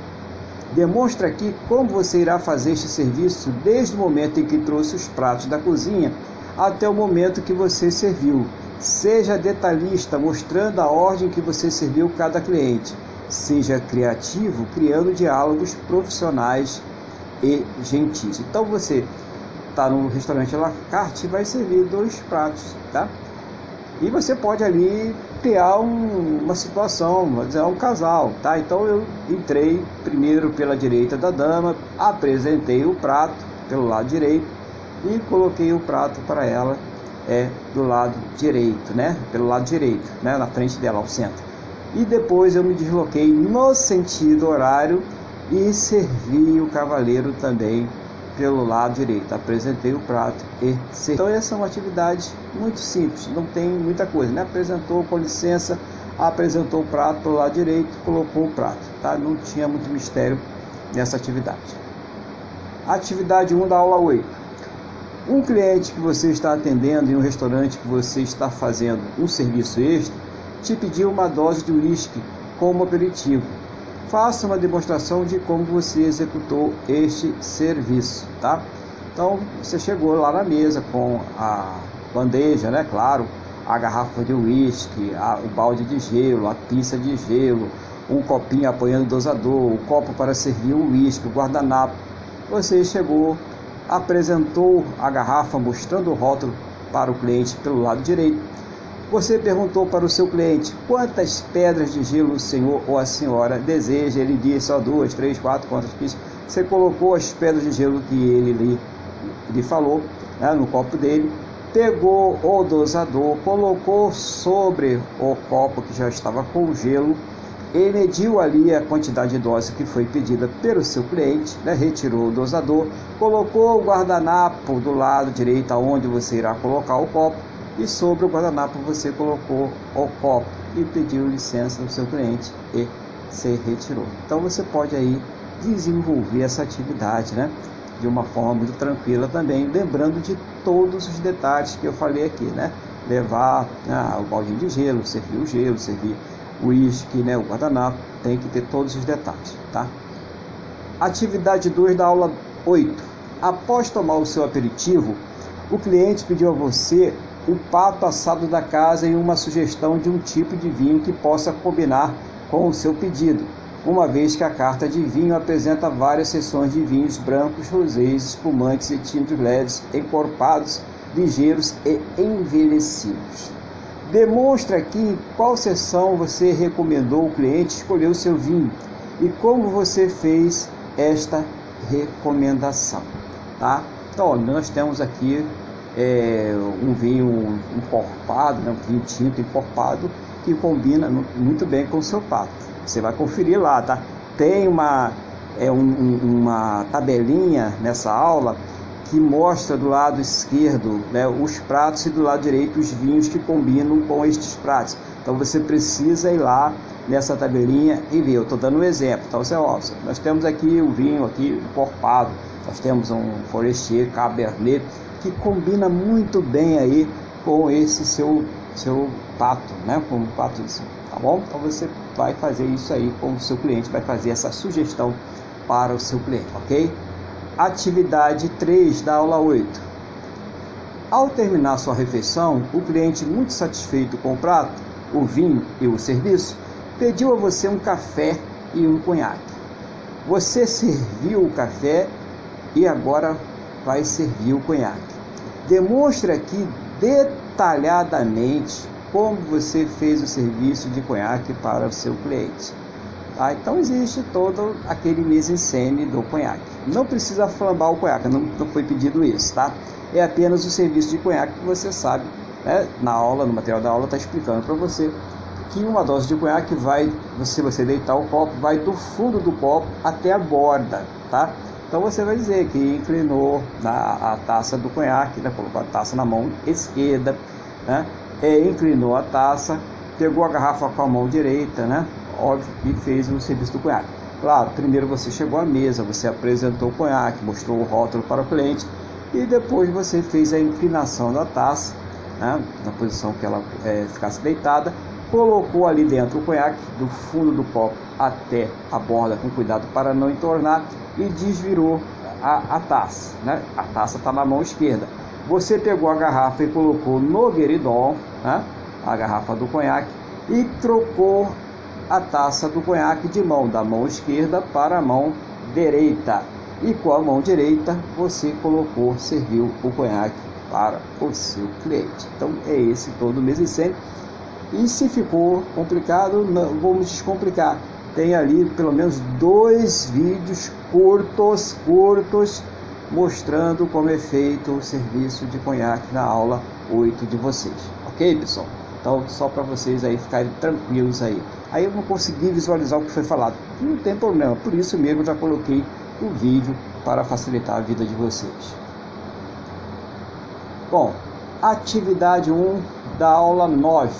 Demonstra aqui como você irá fazer este serviço desde o momento em que trouxe os pratos da cozinha até o momento que você serviu. Seja detalhista, mostrando a ordem que você serviu cada cliente. Seja criativo, criando diálogos profissionais e gentis. Então você está no restaurante à la carte e vai servir dois pratos, tá? E você pode ali criar um, uma situação, dizer, um casal, tá? Então eu entrei primeiro pela direita da dama, apresentei o prato pelo lado direito e coloquei o prato para ela é do lado direito, né? Pelo lado direito, né? Na frente dela, ao centro. E depois eu me desloquei no sentido horário e servi o cavaleiro também pelo lado direito. Apresentei o prato e servi. Então essa é uma atividade muito simples, não tem muita coisa, né? Apresentou com licença, apresentou o prato pelo lado direito, colocou o prato, tá? Não tinha muito mistério nessa atividade. Atividade 1 da aula 8. Um cliente que você está atendendo em um restaurante que você está fazendo um serviço extra te pediu uma dose de uísque como aperitivo. Faça uma demonstração de como você executou este serviço, tá? Então você chegou lá na mesa com a bandeja, né? Claro, a garrafa de uísque, o balde de gelo, a pizza de gelo, um copinho apoiando o dosador, o copo para servir o uísque, o guardanapo. Você chegou, apresentou a garrafa mostrando o rótulo para o cliente pelo lado direito. Você perguntou para o seu cliente quantas pedras de gelo o senhor ou a senhora deseja. Ele disse, ó, duas, três, quatro, quantas quis. Você colocou as pedras de gelo que ele lhe, lhe falou né, no copo dele pegou o dosador, colocou sobre o copo que já estava com gelo e mediu ali a quantidade de dose que foi pedida pelo seu cliente, né? retirou o dosador, colocou o guardanapo do lado direito aonde você irá colocar o copo e sobre o guardanapo você colocou o copo e pediu licença do seu cliente e se retirou. Então você pode aí desenvolver essa atividade, né? de uma forma muito tranquila também, lembrando de todos os detalhes que eu falei aqui, né? Levar né, o baldinho de gelo, servir o gelo, servir o uísque, né, o guardanapo, tem que ter todos os detalhes, tá? Atividade 2 da aula 8. Após tomar o seu aperitivo, o cliente pediu a você o pato assado da casa e uma sugestão de um tipo de vinho que possa combinar com o seu pedido uma vez que a carta de vinho apresenta várias seções de vinhos brancos, rosés, espumantes e tintos leves, encorpados, ligeiros e envelhecidos. Demonstre aqui qual seção você recomendou o cliente escolher o seu vinho e como você fez esta recomendação. Tá? Então, nós temos aqui é, um vinho encorpado, né, um vinho tinto encorpado, que combina muito bem com o seu pato. Você vai conferir lá, tá? Tem uma, é, um, uma tabelinha nessa aula que mostra do lado esquerdo né, os pratos e do lado direito os vinhos que combinam com estes pratos. Então você precisa ir lá nessa tabelinha e ver. Eu estou dando um exemplo. Então você, ó, nós temos aqui o vinho aqui encorpado, nós temos um Forestier Cabernet que combina muito bem aí com esse seu seu pato, né? Com o pato de tá bom? Então você vai fazer isso aí com o seu cliente, vai fazer essa sugestão para o seu cliente, ok? Atividade 3 da aula 8. Ao terminar sua refeição, o cliente, muito satisfeito com o prato, o vinho e o serviço, pediu a você um café e um conhaque. Você serviu o café e agora vai servir o conhaque. Demonstre aqui detalhadamente como você fez o serviço de conhaque para o seu cliente. Tá? Então existe todo aquele mise-en-scène do conhaque. Não precisa flambar o conhaque, não, não foi pedido isso, tá? É apenas o serviço de conhaque que você sabe, né? na aula, no material da aula está explicando para você que uma dose de conhaque vai, se você deitar o copo, vai do fundo do copo até a borda, tá? Então você vai dizer que inclinou na, a taça do conhaque, né? colocou a taça na mão esquerda, né? é, inclinou a taça, pegou a garrafa com a mão direita, né? Óbvio, e fez o serviço do conhaque. Claro, primeiro você chegou à mesa, você apresentou o conhaque, mostrou o rótulo para o cliente e depois você fez a inclinação da taça, né? na posição que ela é, ficasse deitada, colocou ali dentro o conhaque do fundo do copo até a borda com cuidado para não entornar e desvirou a, a taça. Né? A taça está na mão esquerda. Você pegou a garrafa e colocou no gueridol, né? a garrafa do conhaque, e trocou a taça do conhaque de mão, da mão esquerda para a mão direita. E com a mão direita você colocou, serviu o conhaque para o seu cliente. Então é esse todo o mês e sempre. E se ficou complicado, não, vamos descomplicar. Tem ali pelo menos dois vídeos curtos, curtos, mostrando como é feito o serviço de conhaque na aula 8 de vocês. Ok, pessoal? Então, só para vocês aí ficarem tranquilos aí. Aí eu não consegui visualizar o que foi falado. Não tem problema, por isso mesmo já coloquei o vídeo para facilitar a vida de vocês. Bom, atividade 1 da aula 9.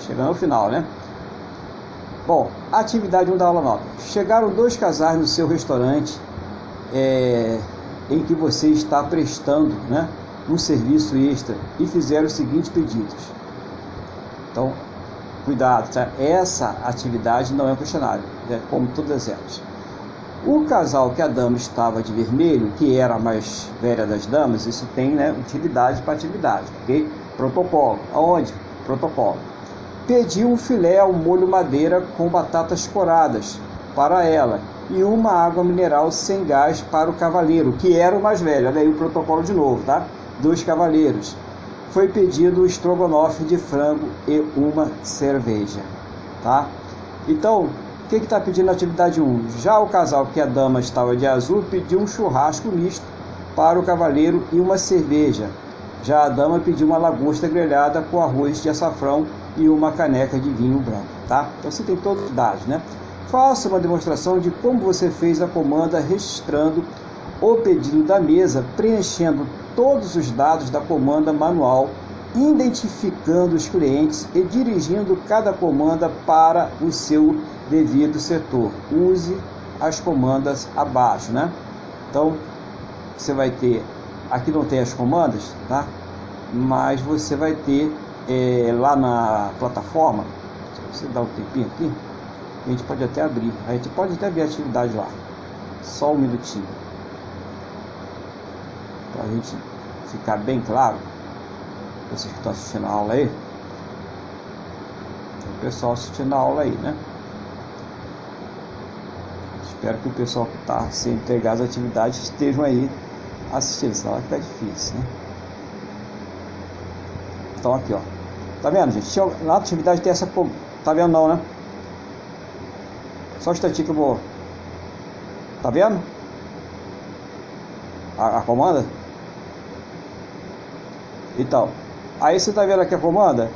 Chegando ao final, né? Bom, atividade 1 da aula 9. Chegaram dois casais no seu restaurante. É, em que você está prestando né, um serviço extra e fizeram os seguintes pedidos. Então, cuidado, tá? essa atividade não é um questionário, é como todas elas. O casal que a dama estava de vermelho, que era a mais velha das damas, isso tem né, utilidade para atividade, ok? Protocolo. Aonde? Protocolo. Pediu um filé ao molho madeira com batatas coradas para ela e uma água mineral sem gás para o cavaleiro, que era o mais velho. Olha aí o protocolo de novo, tá? Dos cavaleiros. Foi pedido o estrogonofe de frango e uma cerveja, tá? Então, o que está pedindo na atividade 1? Já o casal que a dama estava de azul pediu um churrasco misto para o cavaleiro e uma cerveja. Já a dama pediu uma lagosta grelhada com arroz de açafrão e uma caneca de vinho branco, tá? Então você tem todos os dados, né? Faça uma demonstração de como você fez a comanda registrando o pedido da mesa, preenchendo todos os dados da comanda manual, identificando os clientes e dirigindo cada comanda para o seu devido setor. Use as comandas abaixo, né? Então, você vai ter, aqui não tem as comandas, tá? Mas você vai ter é, lá na plataforma, se você dá um tempinho aqui, a gente pode até abrir, a gente pode até ver a atividade lá. Só um minutinho. Para a gente ficar bem claro, vocês que estão assistindo a aula aí, o pessoal assistindo a aula aí, né? Espero que o pessoal que está sem entregar as atividades estejam aí assistindo, senão vai ficar difícil, né? Então aqui, ó. Tá vendo, gente? Na atividade tem essa. Tá vendo não, né? Só um instantinho que eu vou. Tá vendo? A, a comanda? Então. Aí você tá vendo aqui a comanda?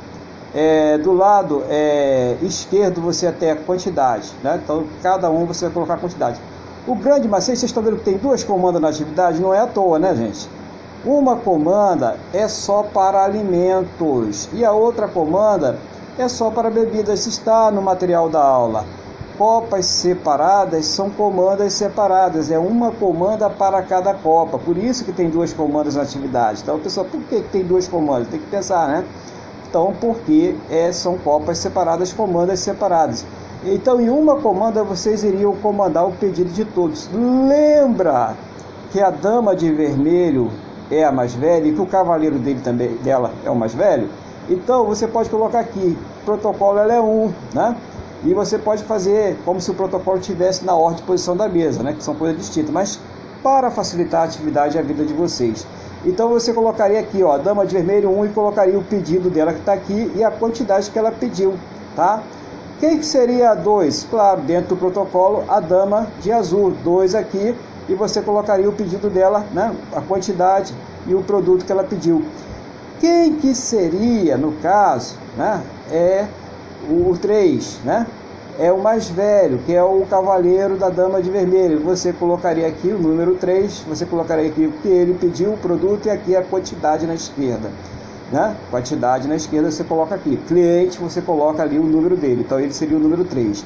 é, do lado é, esquerdo você tem a quantidade, né? então cada um você vai colocar a quantidade. O grande macete, vocês estão vendo que tem duas comandas na atividade, não é à toa, né, gente? Uma comanda é só para alimentos e a outra comanda é só para bebidas, está no material da aula. Copas separadas são comandas separadas, é uma comanda para cada copa, por isso que tem duas comandas na atividade. Então, pessoal, por que tem duas comandas? Tem que pensar, né? Então, porque é, são copas separadas, comandas separadas. Então, em uma comanda, vocês iriam comandar o pedido de todos. Lembra que a dama de vermelho é a mais velha e que o cavaleiro dele também, dela é o mais velho? Então, você pode colocar aqui, protocolo ela é um, né? E você pode fazer como se o protocolo estivesse na ordem de posição da mesa, né? Que são coisas distintas. Mas para facilitar a atividade e a vida de vocês. Então você colocaria aqui, ó, dama de vermelho 1 e colocaria o pedido dela que está aqui e a quantidade que ela pediu, tá? Quem que seria a 2? Claro, dentro do protocolo, a dama de azul, 2 aqui, e você colocaria o pedido dela, né? A quantidade e o produto que ela pediu. Quem que seria, no caso, né? É o 3, né? é o mais velho, que é o cavaleiro da dama de vermelho. Você colocaria aqui o número 3, você colocaria aqui o que ele pediu, o produto e aqui a quantidade na esquerda. Né? Quantidade na esquerda você coloca aqui. Cliente, você coloca ali o número dele. Então ele seria o número 3.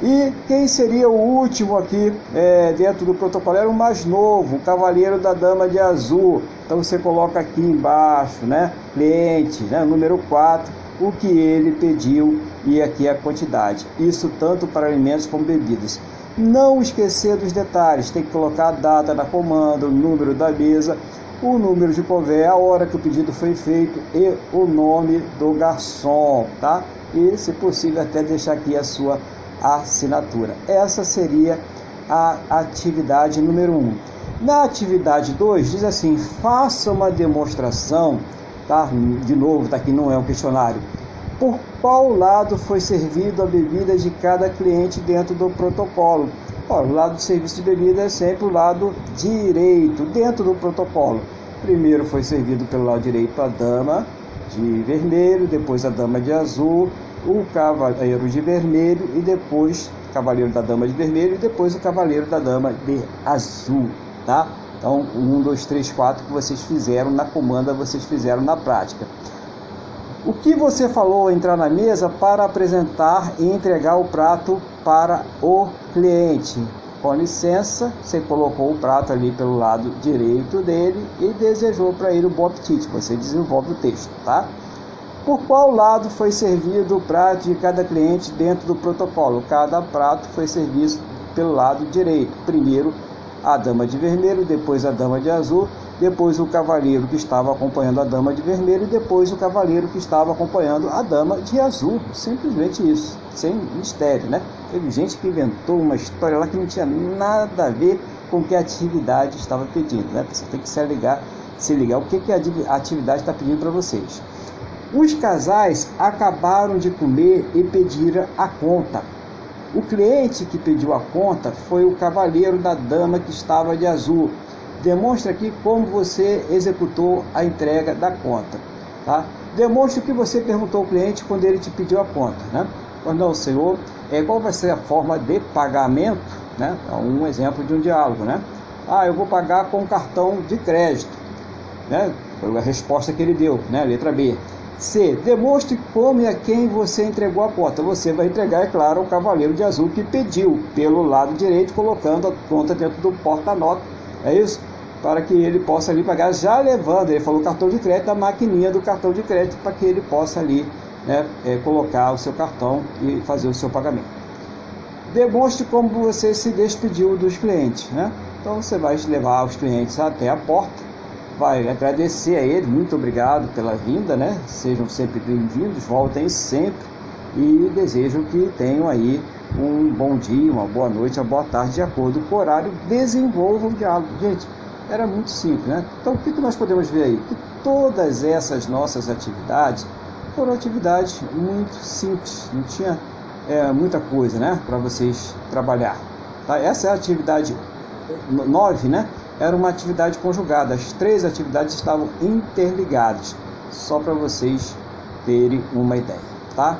E quem seria o último aqui é, dentro do protocolo? Era o mais novo, o cavaleiro da dama de azul. Então você coloca aqui embaixo, né? Cliente, né? número 4 o que ele pediu e aqui a quantidade. Isso tanto para alimentos como bebidas. Não esquecer dos detalhes, tem que colocar a data da comanda, o número da mesa, o número de cové, a hora que o pedido foi feito e o nome do garçom, tá? E, se possível, até deixar aqui a sua assinatura. Essa seria a atividade número 1. Um. Na atividade 2, diz assim: faça uma demonstração tá? De novo, tá aqui não é um questionário. Por qual lado foi servido a bebida de cada cliente dentro do protocolo? Ó, o lado do serviço de bebida é sempre o lado direito, dentro do protocolo. Primeiro foi servido pelo lado direito a dama de vermelho, depois a dama de azul, o cavaleiro de vermelho e depois cavaleiro da dama de vermelho e depois o cavaleiro da dama de azul, tá? Então, um, dois, três, quatro que vocês fizeram na comanda, vocês fizeram na prática. O que você falou entrar na mesa para apresentar e entregar o prato para o cliente? com licença, você colocou o prato ali pelo lado direito dele e desejou para ele o bom apetite. Você desenvolve o texto, tá? Por qual lado foi servido o prato de cada cliente dentro do protocolo? Cada prato foi servido pelo lado direito. Primeiro a dama de vermelho, depois a dama de azul, depois o cavaleiro que estava acompanhando a dama de vermelho e depois o cavaleiro que estava acompanhando a dama de azul. Simplesmente isso, sem mistério, né? Teve gente que inventou uma história lá que não tinha nada a ver com o que a atividade estava pedindo, né? Você tem que se ligar, se ligar o que, que a atividade está pedindo para vocês. Os casais acabaram de comer e pediram a conta. O cliente que pediu a conta foi o cavaleiro da dama que estava de azul. Demonstre aqui como você executou a entrega da conta. Tá? Demonstre o que você perguntou ao cliente quando ele te pediu a conta. Né? Quando não, senhor, é, qual vai ser a forma de pagamento? Né? É um exemplo de um diálogo. Né? Ah, eu vou pagar com cartão de crédito. Né? Foi a resposta que ele deu, né? letra B. C. Demonstre como e a quem você entregou a conta. Você vai entregar, é claro, ao cavaleiro de azul que pediu pelo lado direito, colocando a conta dentro do porta-nota. É isso? Para que ele possa ali pagar, já levando, ele falou cartão de crédito, a maquininha do cartão de crédito, para que ele possa ali né, é, colocar o seu cartão e fazer o seu pagamento. Demonstre como você se despediu dos clientes. Né? Então você vai levar os clientes até a porta vai agradecer a ele, muito obrigado pela vinda, né? Sejam sempre bem-vindos, voltem sempre e desejo que tenham aí um bom dia, uma boa noite, uma boa tarde, de acordo com o horário, desenvolvam o diálogo. Gente, era muito simples, né? Então, o que nós podemos ver aí? Que todas essas nossas atividades foram atividades muito simples, não tinha é, muita coisa, né, para vocês trabalhar. Tá? Essa é a atividade 9, né? Era uma atividade conjugada. As três atividades estavam interligadas, só para vocês terem uma ideia, tá?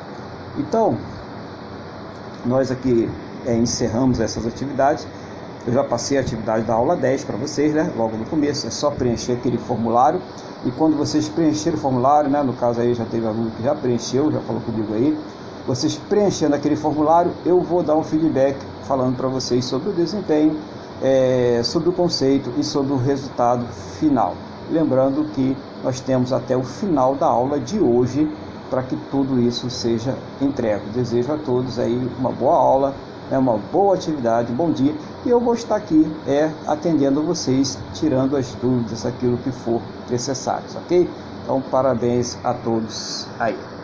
Então, nós aqui é, encerramos essas atividades. Eu já passei a atividade da aula 10 para vocês, né? Logo no começo, é só preencher aquele formulário. E quando vocês preencherem o formulário, né? No caso aí já teve aluno que já preencheu, já falou comigo aí. Vocês preenchendo aquele formulário, eu vou dar um feedback falando para vocês sobre o desempenho é, sobre o conceito e sobre o resultado final. Lembrando que nós temos até o final da aula de hoje para que tudo isso seja entregue. Desejo a todos aí uma boa aula, é uma boa atividade, bom dia e eu vou estar aqui é atendendo vocês, tirando as dúvidas, aquilo que for necessário, ok? Então parabéns a todos aí.